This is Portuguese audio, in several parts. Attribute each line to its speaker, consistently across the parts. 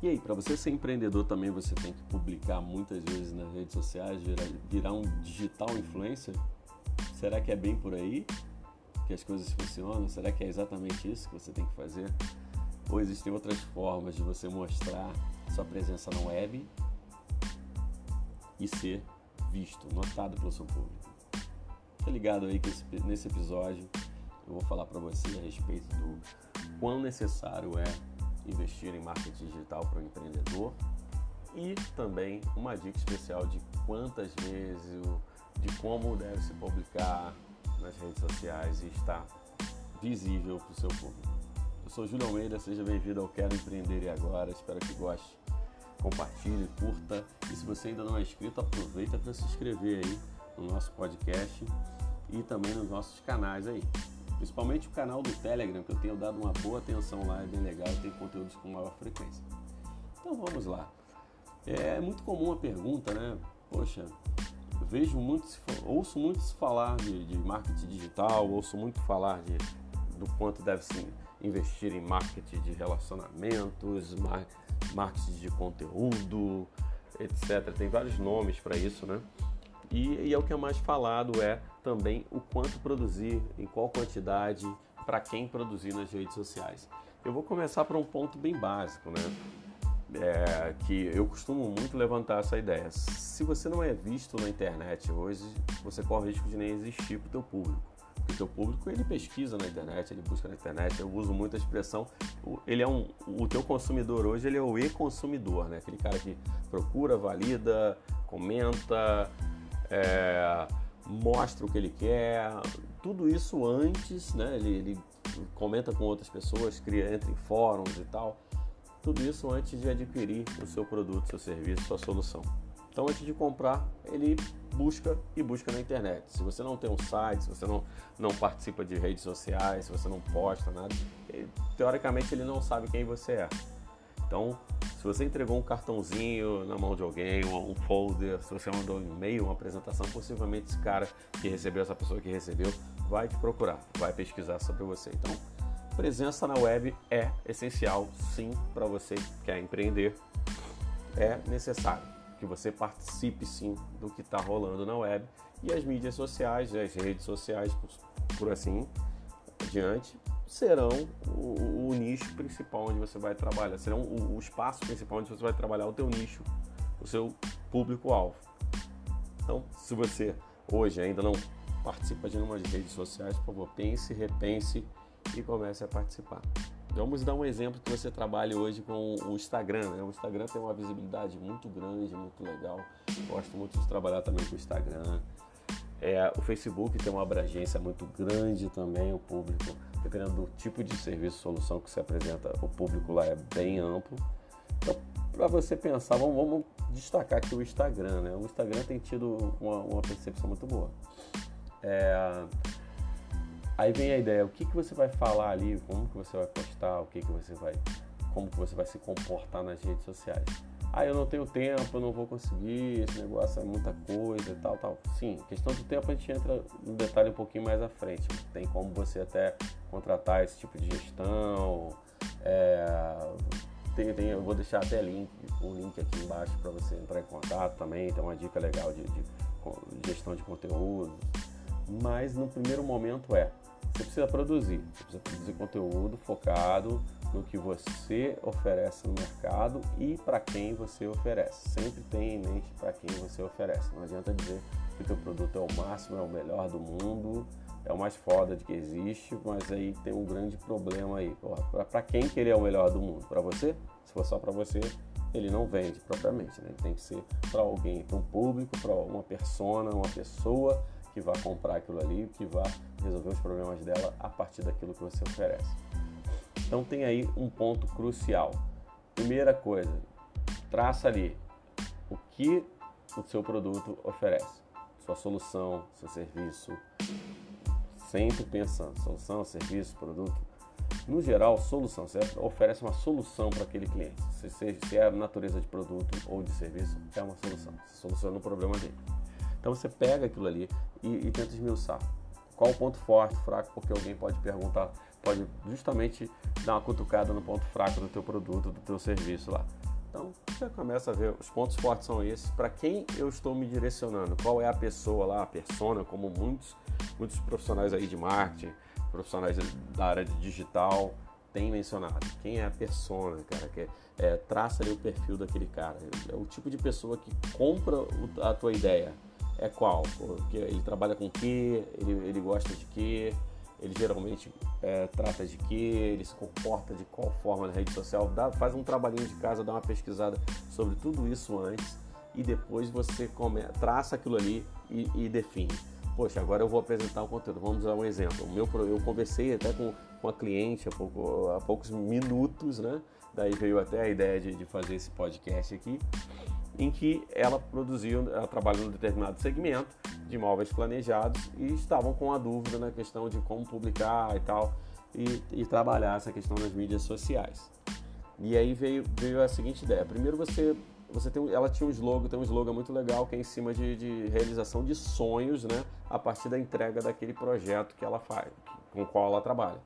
Speaker 1: E aí, para você ser empreendedor também você tem que publicar muitas vezes nas redes sociais, virar, virar um digital influencer? Será que é bem por aí que as coisas funcionam? Será que é exatamente isso que você tem que fazer? Ou existem outras formas de você mostrar sua presença na web e ser visto, notado pelo seu público? Tá ligado aí que esse, nesse episódio eu vou falar para você a respeito do quão necessário é investir em marketing digital para o empreendedor e também uma dica especial de quantas vezes, de como deve se publicar nas redes sociais e estar visível para o seu público. Eu sou Júlio Almeida, seja bem-vindo ao Quero Empreender e Agora, espero que goste, compartilhe, curta e se você ainda não é inscrito, aproveita para se inscrever aí no nosso podcast e também nos nossos canais aí. Principalmente o canal do Telegram, que eu tenho dado uma boa atenção lá, é bem legal, tem conteúdos com maior frequência. Então vamos lá. É muito comum a pergunta, né? Poxa, vejo muito, ouço muito se falar de, de marketing digital, ouço muito falar de, do quanto deve se investir em marketing de relacionamentos, marketing de conteúdo, etc. Tem vários nomes para isso, né? E, e, é o que é mais falado é também o quanto produzir, em qual quantidade, para quem produzir nas redes sociais. Eu vou começar por um ponto bem básico, né? É, que eu costumo muito levantar essa ideia. Se você não é visto na internet hoje, você corre o risco de nem existir para o teu público. Porque o teu público ele pesquisa na internet, ele busca na internet. Eu uso muito a expressão, ele é um, o teu consumidor hoje ele é o e-consumidor, né? Aquele cara que procura, valida, comenta, é, mostra o que ele quer, tudo isso antes, né? Ele, ele, comenta com outras pessoas, cria, entra em fóruns e tal. Tudo isso antes de adquirir o seu produto, seu serviço, sua solução. Então, antes de comprar, ele busca e busca na internet. Se você não tem um site, se você não, não participa de redes sociais, se você não posta nada, ele, teoricamente ele não sabe quem você é. Então, se você entregou um cartãozinho na mão de alguém, um folder, se você mandou um e-mail, uma apresentação, possivelmente esse cara que recebeu, essa pessoa que recebeu, vai te procurar, vai pesquisar sobre você. Então, presença na web é essencial, sim, para você que quer empreender. É necessário que você participe, sim, do que está rolando na web e as mídias sociais, as redes sociais, por, por assim diante, serão o, o, nicho principal onde você vai trabalhar, serão o, o, espaço principal onde você vai trabalhar o teu nicho, o seu público-alvo. Então, se você hoje ainda não participa de nenhuma de redes sociais, por favor, pense, repense e comece a participar. Vamos dar um exemplo que você trabalhe hoje com o Instagram. Né? O Instagram tem uma visibilidade muito grande, muito legal. Gosto muito de trabalhar também com o Instagram. É, o Facebook tem uma abrangência muito grande também, o público, dependendo do tipo de serviço, solução que você apresenta, o público lá é bem amplo. Então, para você pensar, vamos, vamos, destacar aqui o Instagram, né? O Instagram tem tido uma, uma percepção muito boa. É, aí vem a ideia, o que, que você vai falar ali, como que você vai postar, o que, que você vai, como que você vai se comportar nas redes sociais ah, eu não tenho tempo, eu não vou conseguir, esse negócio é muita coisa e tal, tal. Sim, questão do tempo a gente entra no detalhe um pouquinho mais à frente. Tem como você até contratar esse tipo de gestão. É, tem, tem, eu vou deixar até link, um link aqui embaixo para você entrar em contato também. Tem uma dica legal de, de, de gestão de conteúdo. Mas no primeiro momento é, você precisa produzir, você precisa produzir conteúdo focado no que você oferece no mercado e para quem você oferece. Sempre tenha em mente para quem você oferece. Não adianta dizer que o teu produto é o máximo, é o melhor do mundo, é o mais foda de que existe, mas aí tem um grande problema aí. Para quem que ele é o melhor do mundo? Para você? Se for só para você, ele não vende propriamente, né? Ele tem que ser para alguém, para um público, para uma persona, uma pessoa que vai comprar aquilo ali, que vai resolver os problemas dela a partir daquilo que você oferece. Então tem aí um ponto crucial. Primeira coisa, traça ali o que o seu produto oferece, sua solução, seu serviço. Sempre pensando, solução, serviço, produto. No geral, solução, você oferece uma solução para aquele cliente. Se, se é a natureza de produto ou de serviço, é uma solução. Você soluciona o problema dele. Então você pega aquilo ali e, e tenta esmiuçar. Qual o ponto forte, fraco, porque alguém pode perguntar pode justamente dar uma cutucada no ponto fraco do teu produto, do teu serviço lá. Então você começa a ver os pontos fortes são esses. Para quem eu estou me direcionando? Qual é a pessoa lá, a persona, como muitos, muitos profissionais aí de marketing, profissionais da área de digital têm mencionado. Quem é a persona, cara? Que é, traça ali o perfil daquele cara. É o tipo de pessoa que compra a tua ideia. É qual? Ele trabalha com o quê? Ele, ele gosta de quê? Ele geralmente é, trata de que, ele se comporta de qual forma na rede social, dá, faz um trabalhinho de casa, dá uma pesquisada sobre tudo isso antes e depois você come, traça aquilo ali e, e, define. Poxa, agora eu vou apresentar o conteúdo. Vamos dar um exemplo. O meu, eu conversei até com, com a cliente há, pouco, há poucos minutos, né? Daí veio até a ideia de, de fazer esse podcast aqui em que ela produziu, ela trabalha num determinado segmento de imóveis planejados e estavam com a dúvida na questão de como publicar e tal e, e trabalhar essa questão nas mídias sociais. E aí veio, veio a seguinte ideia: primeiro você você tem, ela tinha um slogan, tem um slogan muito legal que é em cima de, de, realização de sonhos, né, a partir da entrega daquele projeto que ela faz, com o qual ela trabalha.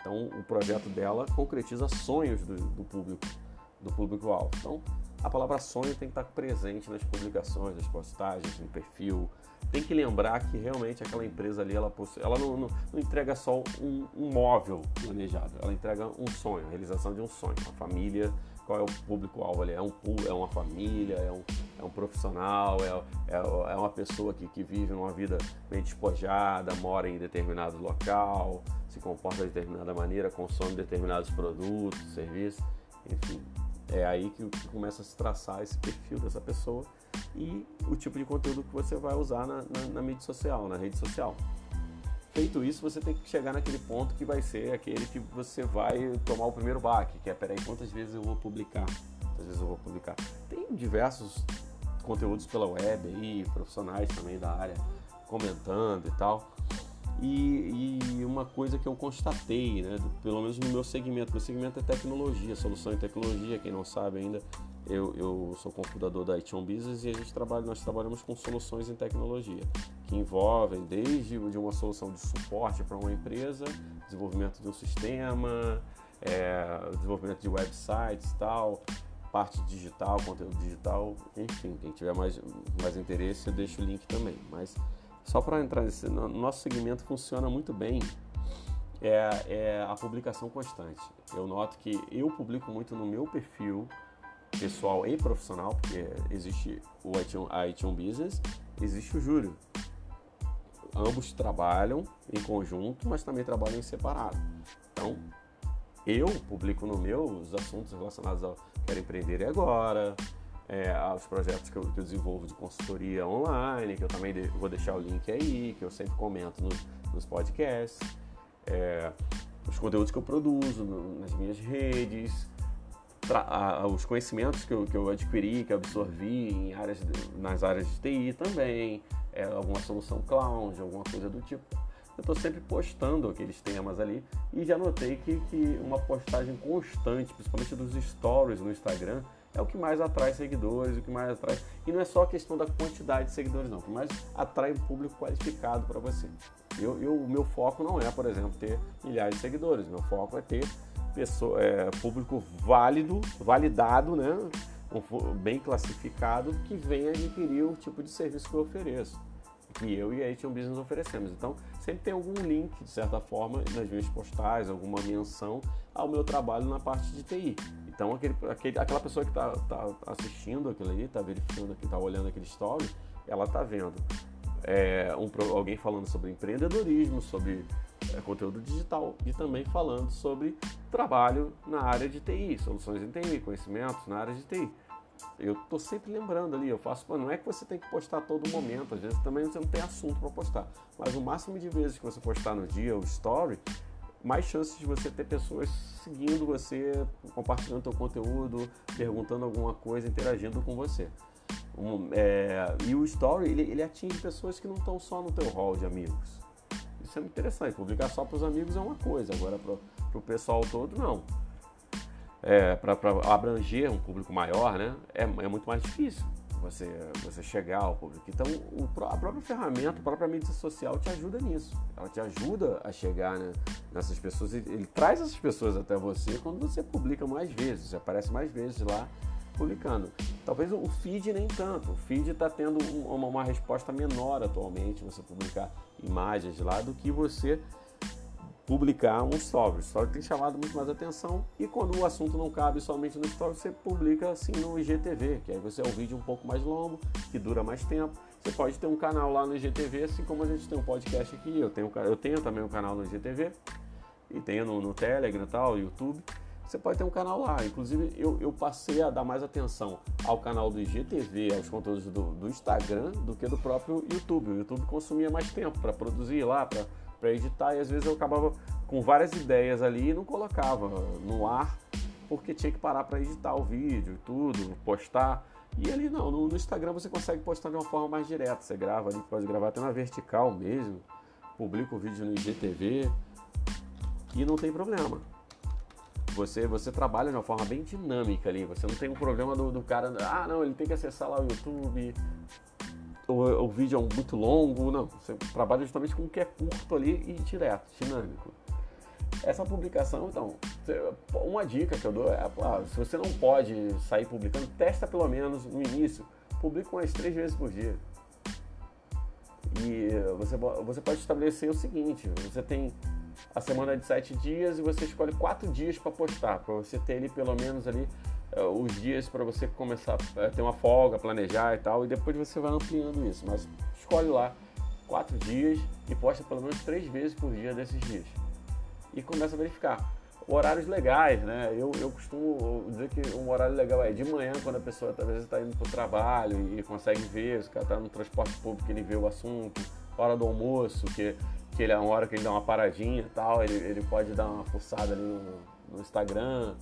Speaker 1: Então, o projeto dela concretiza sonhos do, do público, do público-alvo. Então, a palavra sonho tem que estar presente nas publicações, nas postagens, no perfil. Tem que lembrar que realmente aquela empresa ali, ela, possui, ela não, não, não, entrega só um, um, móvel planejado, ela entrega um sonho, a realização de um sonho. A família, qual é o público-alvo ali? É, um, é uma família, é um, é um profissional, é, é, é uma pessoa que, que vive uma vida bem despojada, mora em determinado local, se comporta de determinada maneira, consome determinados produtos, serviços, enfim é aí que, começa a se traçar esse perfil dessa pessoa e o tipo de conteúdo que você vai usar na, na, na mídia social, na rede social. Feito isso, você tem que chegar naquele ponto que vai ser aquele que você vai tomar o primeiro baque, que é, peraí, quantas vezes eu vou publicar? Quantas vezes eu vou publicar? Tem diversos conteúdos pela web aí, profissionais também da área comentando e tal. E, e, uma coisa que eu constatei, né, pelo menos no meu segmento, meu segmento é tecnologia, solução em tecnologia, quem não sabe ainda, eu, eu sou cofundador da Ition Business e a gente trabalha, nós trabalhamos com soluções em tecnologia, que envolvem desde de uma solução de suporte para uma empresa, desenvolvimento de um sistema, é, desenvolvimento de websites e tal, parte digital, conteúdo digital, enfim, quem tiver mais, mais interesse eu deixo o link também, mas só para entrar nesse, no nosso segmento funciona muito bem é, é, a publicação constante. Eu noto que eu publico muito no meu perfil pessoal e profissional, porque existe o iTunes Business, existe o Júlio. Ambos trabalham em conjunto, mas também trabalham em separado. Então, eu publico no meu os assuntos relacionados ao Quero Empreender Agora, é, aos projetos que eu, que eu, desenvolvo de consultoria online, que eu também de, vou deixar o link aí, que eu sempre comento no, nos podcasts, é, os conteúdos que eu produzo no, nas minhas redes, a, os conhecimentos que eu, que eu adquiri, que eu absorvi em áreas nas áreas de TI também, é, alguma solução cloud, alguma coisa do tipo. Eu estou sempre postando aqueles temas ali e já notei que, que uma postagem constante, principalmente dos stories no Instagram, é o que mais atrai seguidores, o que mais atrai. E não é só questão da quantidade de seguidores, não, o que mais atrai um público qualificado para você. Eu, eu, o meu foco não é, por exemplo, ter milhares de seguidores, meu foco é ter pessoa, é, público válido, validado, né? bem classificado, que venha adquirir o tipo de serviço que eu ofereço que eu e a Ation Business oferecemos. Então, sempre tem algum link, de certa forma, nas minhas postais, alguma menção ao meu trabalho na parte de TI. Então, aquele, aquele, aquela pessoa que está tá assistindo aquilo ali, está verificando, está olhando aquele story, ela está vendo é, um, alguém falando sobre empreendedorismo, sobre é, conteúdo digital e também falando sobre trabalho na área de TI, soluções em TI, conhecimentos na área de TI. Eu tô sempre lembrando ali, eu faço, não é que você tem que postar todo momento, às vezes também você não tem assunto para postar, mas o máximo de vezes que você postar no dia o story, mais chances de você ter pessoas seguindo você, compartilhando seu conteúdo, perguntando alguma coisa, interagindo com você. Um, é, e o story ele, ele atinge pessoas que não estão só no teu hall de amigos. Isso é muito interessante. Publicar só para os amigos é uma coisa, agora para o pessoal todo não. É, para abranger um público maior, né, é, é muito mais difícil você, você chegar ao público. Então, o, a própria ferramenta, a própria mídia social te ajuda nisso. Ela te ajuda a chegar né, nessas pessoas. Ele, ele traz essas pessoas até você quando você publica mais vezes, aparece mais vezes lá publicando. Talvez o feed nem tanto. O feed está tendo uma, uma resposta menor atualmente, você publicar imagens lá, do que você publicar um story. Story tem chamado muito mais atenção e quando o assunto não cabe somente no story, você publica assim no IGTV, que aí você é um vídeo um pouco mais longo, que dura mais tempo. Você pode ter um canal lá no IGTV, assim como a gente tem um podcast aqui. Eu tenho, eu tenho também um canal no IGTV e tenho no, no Telegram e tal, YouTube. Você pode ter um canal lá. Inclusive, eu, eu passei a dar mais atenção ao canal do IGTV, aos conteúdos do, do Instagram, do que do próprio YouTube. O YouTube consumia mais tempo para produzir lá, para para editar e às vezes eu acabava com várias ideias ali e não colocava no ar porque tinha que parar para editar o vídeo e tudo, postar. E ali não, no, Instagram você consegue postar de uma forma mais direta. Você grava ali, pode gravar até na vertical mesmo, publica o vídeo no IGTV e não tem problema. Você, você trabalha de uma forma bem dinâmica ali. Você não tem um problema do, do cara, ah não, ele tem que acessar lá o YouTube, o, o vídeo é muito longo, não. Você trabalha justamente com o que é curto ali e direto, dinâmico. Essa publicação, então, uma dica que eu dou é, ah, se você não pode sair publicando, testa pelo menos no início, publica umas três vezes por dia. E você, você pode estabelecer o seguinte, você tem a semana de sete dias e você escolhe quatro dias para postar, para você ter ali pelo menos ali os dias para você começar a é, ter uma folga, planejar e tal, e depois você vai ampliando isso. Mas escolhe lá quatro dias e posta pelo menos três vezes por dia desses dias. E começa a verificar. Horários legais, né? Eu, eu costumo dizer que um horário legal é de manhã, quando a pessoa talvez está indo para o trabalho e consegue ver, se o cara está no transporte público, ele vê o assunto, hora do almoço, que, que ele é uma hora que ele dá uma paradinha e tal, ele, ele pode dar uma forçada ali no, no Instagram,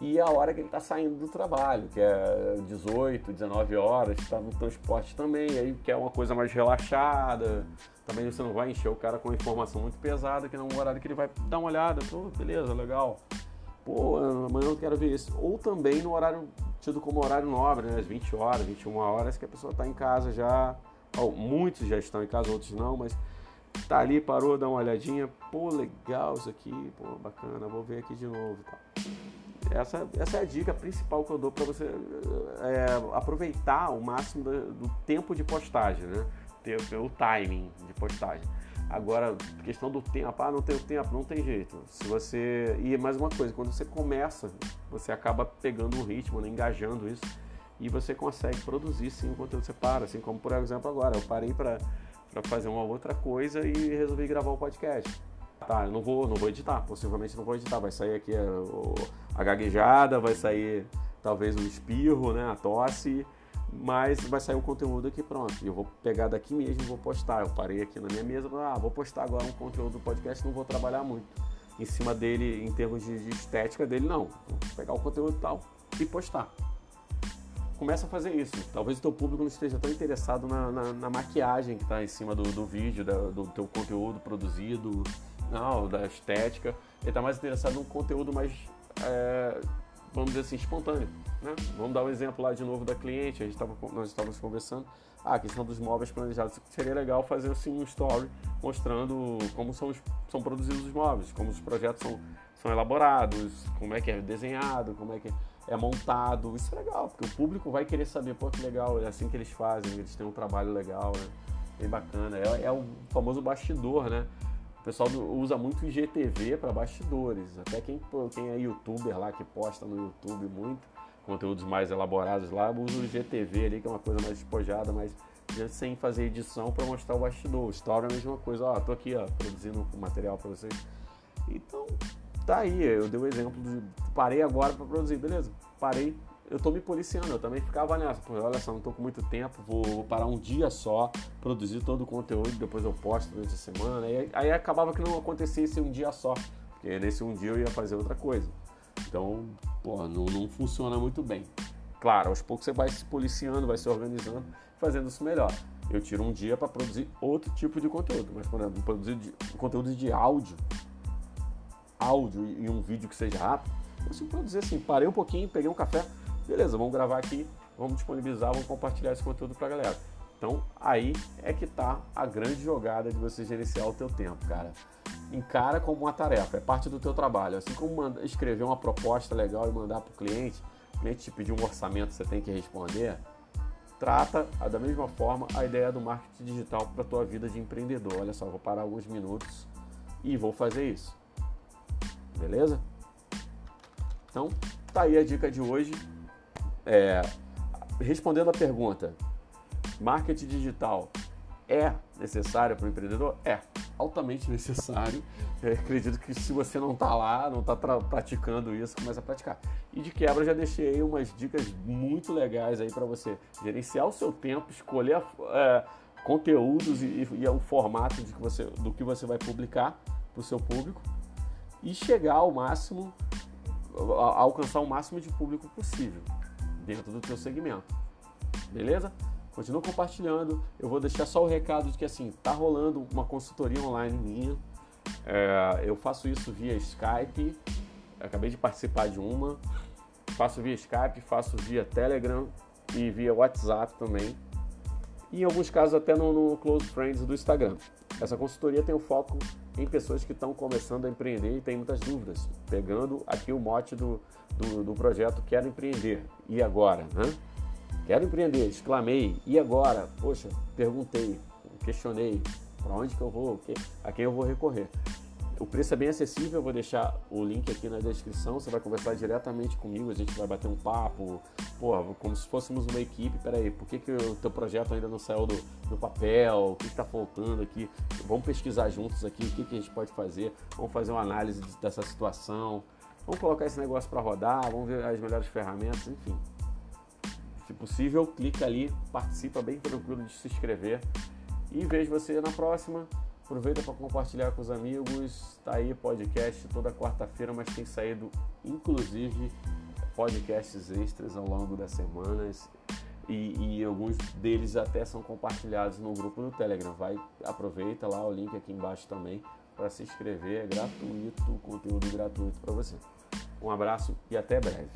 Speaker 1: e a hora que ele está saindo do trabalho, que é 18, 19 horas, está no transporte também, aí quer é uma coisa mais relaxada, também você não vai encher o cara com informação muito pesada, que não é um horário que ele vai dar uma olhada, pô, beleza, legal. Pô, amanhã eu quero ver isso. Ou também no horário tido como horário nobre, né, às 20 horas, 21 horas, que a pessoa está em casa já, oh, muitos já estão em casa, outros não, mas tá ali, parou, dá uma olhadinha, pô, legal isso aqui, pô, bacana, vou ver aqui de novo, tá. Essa, essa é a dica principal que eu dou para você é, aproveitar o máximo do, do, tempo de postagem, né? Ter, ter, o timing de postagem. Agora, questão do tempo, ah, não tem tempo, não tem jeito. Se você. E mais uma coisa, quando você começa, você acaba pegando o ritmo, né? engajando isso, e você consegue produzir sim o que você para. Assim como, por exemplo, agora, eu parei para fazer uma outra coisa e resolvi gravar um podcast Tá, eu não vou, não vou editar, possivelmente não vou editar, vai sair aqui a, a gaguejada, vai sair talvez o espirro, né, a tosse, mas vai sair o conteúdo aqui pronto. Eu vou pegar daqui mesmo e vou postar. Eu parei aqui na minha mesa, ah, vou postar agora um conteúdo do podcast, não vou trabalhar muito em cima dele em termos de, de estética dele, não. Vou pegar o conteúdo tal e postar. Começa a fazer isso. Talvez o teu público não esteja tão interessado na, na, na maquiagem que está em cima do, do vídeo, da, do teu conteúdo produzido, da estética. Ele está mais interessado num conteúdo mais, é, vamos dizer assim, espontâneo. Né? Vamos dar um exemplo lá de novo da cliente. A gente tava, nós estávamos conversando. Ah, a questão dos móveis planejados. Seria legal fazer assim um story mostrando como são, são produzidos os móveis, como os projetos são, são elaborados, como é que é desenhado, como é que é montado. Isso é legal, porque o público vai querer saber, pô, que legal, é assim que eles fazem, eles têm um trabalho legal, né? Bem bacana. É, é o famoso bastidor, né? Pessoal usa muito IGTV para bastidores. Até quem, quem é youtuber lá, que posta no YouTube muito, conteúdos mais elaborados lá, usa o IGTV ali, que é uma coisa mais despojada, mas sem fazer edição para mostrar o bastidor. O story é a mesma coisa. Ó, tô aqui, ó, produzindo material para vocês. Então, tá aí. Eu dei o um exemplo de parei agora para produzir, beleza? Parei, eu tô me policiando, eu também ficava nessa, pô, olha só, não tô com muito tempo, vou parar um dia só, produzir todo o conteúdo, depois eu posto durante a semana, e aí acabava que não acontecesse um dia só, porque nesse um dia eu ia fazer outra coisa. Então, pô, não, não funciona muito bem. Claro, aos poucos você vai se policiando, vai se organizando, fazendo isso melhor. Eu tiro um dia para produzir outro tipo de conteúdo, mas por exemplo, produzir de, conteúdo de áudio, áudio e um vídeo que seja rápido, eu consigo produzir assim, parei um pouquinho, peguei um café, beleza, vamos gravar aqui, vamos disponibilizar, vamos compartilhar esse conteúdo para a galera. Então aí é que está a grande jogada de você gerenciar o teu tempo, cara. Encara como uma tarefa, é parte do teu trabalho. Assim como escrever uma proposta legal e mandar para o cliente, o cliente te pedir um orçamento, você tem que responder, trata da mesma forma a ideia do marketing digital para a tua vida de empreendedor. Olha só, vou parar alguns minutos e vou fazer isso. Beleza? Então, tá aí a dica de hoje. É, respondendo a pergunta, marketing digital é necessário para o empreendedor? É, altamente necessário. Eu acredito que se você não está lá, não está praticando isso, comece a praticar. E de quebra já deixei umas dicas muito legais aí para você gerenciar o seu tempo, escolher é, conteúdos e, e, e, o formato de que você, do que você vai publicar para o seu público e chegar ao máximo, a, alcançar o máximo de público possível dentro do teu segmento. Beleza? Continua compartilhando. Eu vou deixar só o recado de que assim, tá rolando uma consultoria online minha. É, eu faço isso via Skype. Acabei de participar de uma. Faço via Skype, faço via Telegram e via WhatsApp também. E em alguns casos até no, no Close Friends do Instagram. Essa consultoria tem o foco em pessoas que estão começando a empreender e têm muitas dúvidas. Pegando aqui o mote do, do, do projeto Quero Empreender. E agora? Né? Quero empreender, exclamei. E agora? Poxa, perguntei, questionei. Para onde que eu vou? A quem eu vou recorrer? O preço é bem acessível, eu vou deixar o link aqui na descrição. Você vai conversar diretamente comigo, a gente vai bater um papo, pô, como se fôssemos uma equipe. Peraí, por que, que o teu projeto ainda não saiu do, do papel? O que está faltando aqui? Vamos pesquisar juntos aqui o que, que a gente pode fazer. Vamos fazer uma análise dessa situação. Vamos colocar esse negócio para rodar, vamos ver as melhores ferramentas, enfim. Se possível, clica ali, participa bem tranquilo de se inscrever. E vejo você na próxima. Aproveita para compartilhar com os amigos. Tá aí podcast toda quarta-feira, mas tem saído inclusive podcasts extras ao longo das semanas. E, e, alguns deles até são compartilhados no grupo do Telegram. Vai, aproveita lá o link aqui embaixo também para se inscrever. É gratuito, conteúdo gratuito para você. Um abraço e até breve.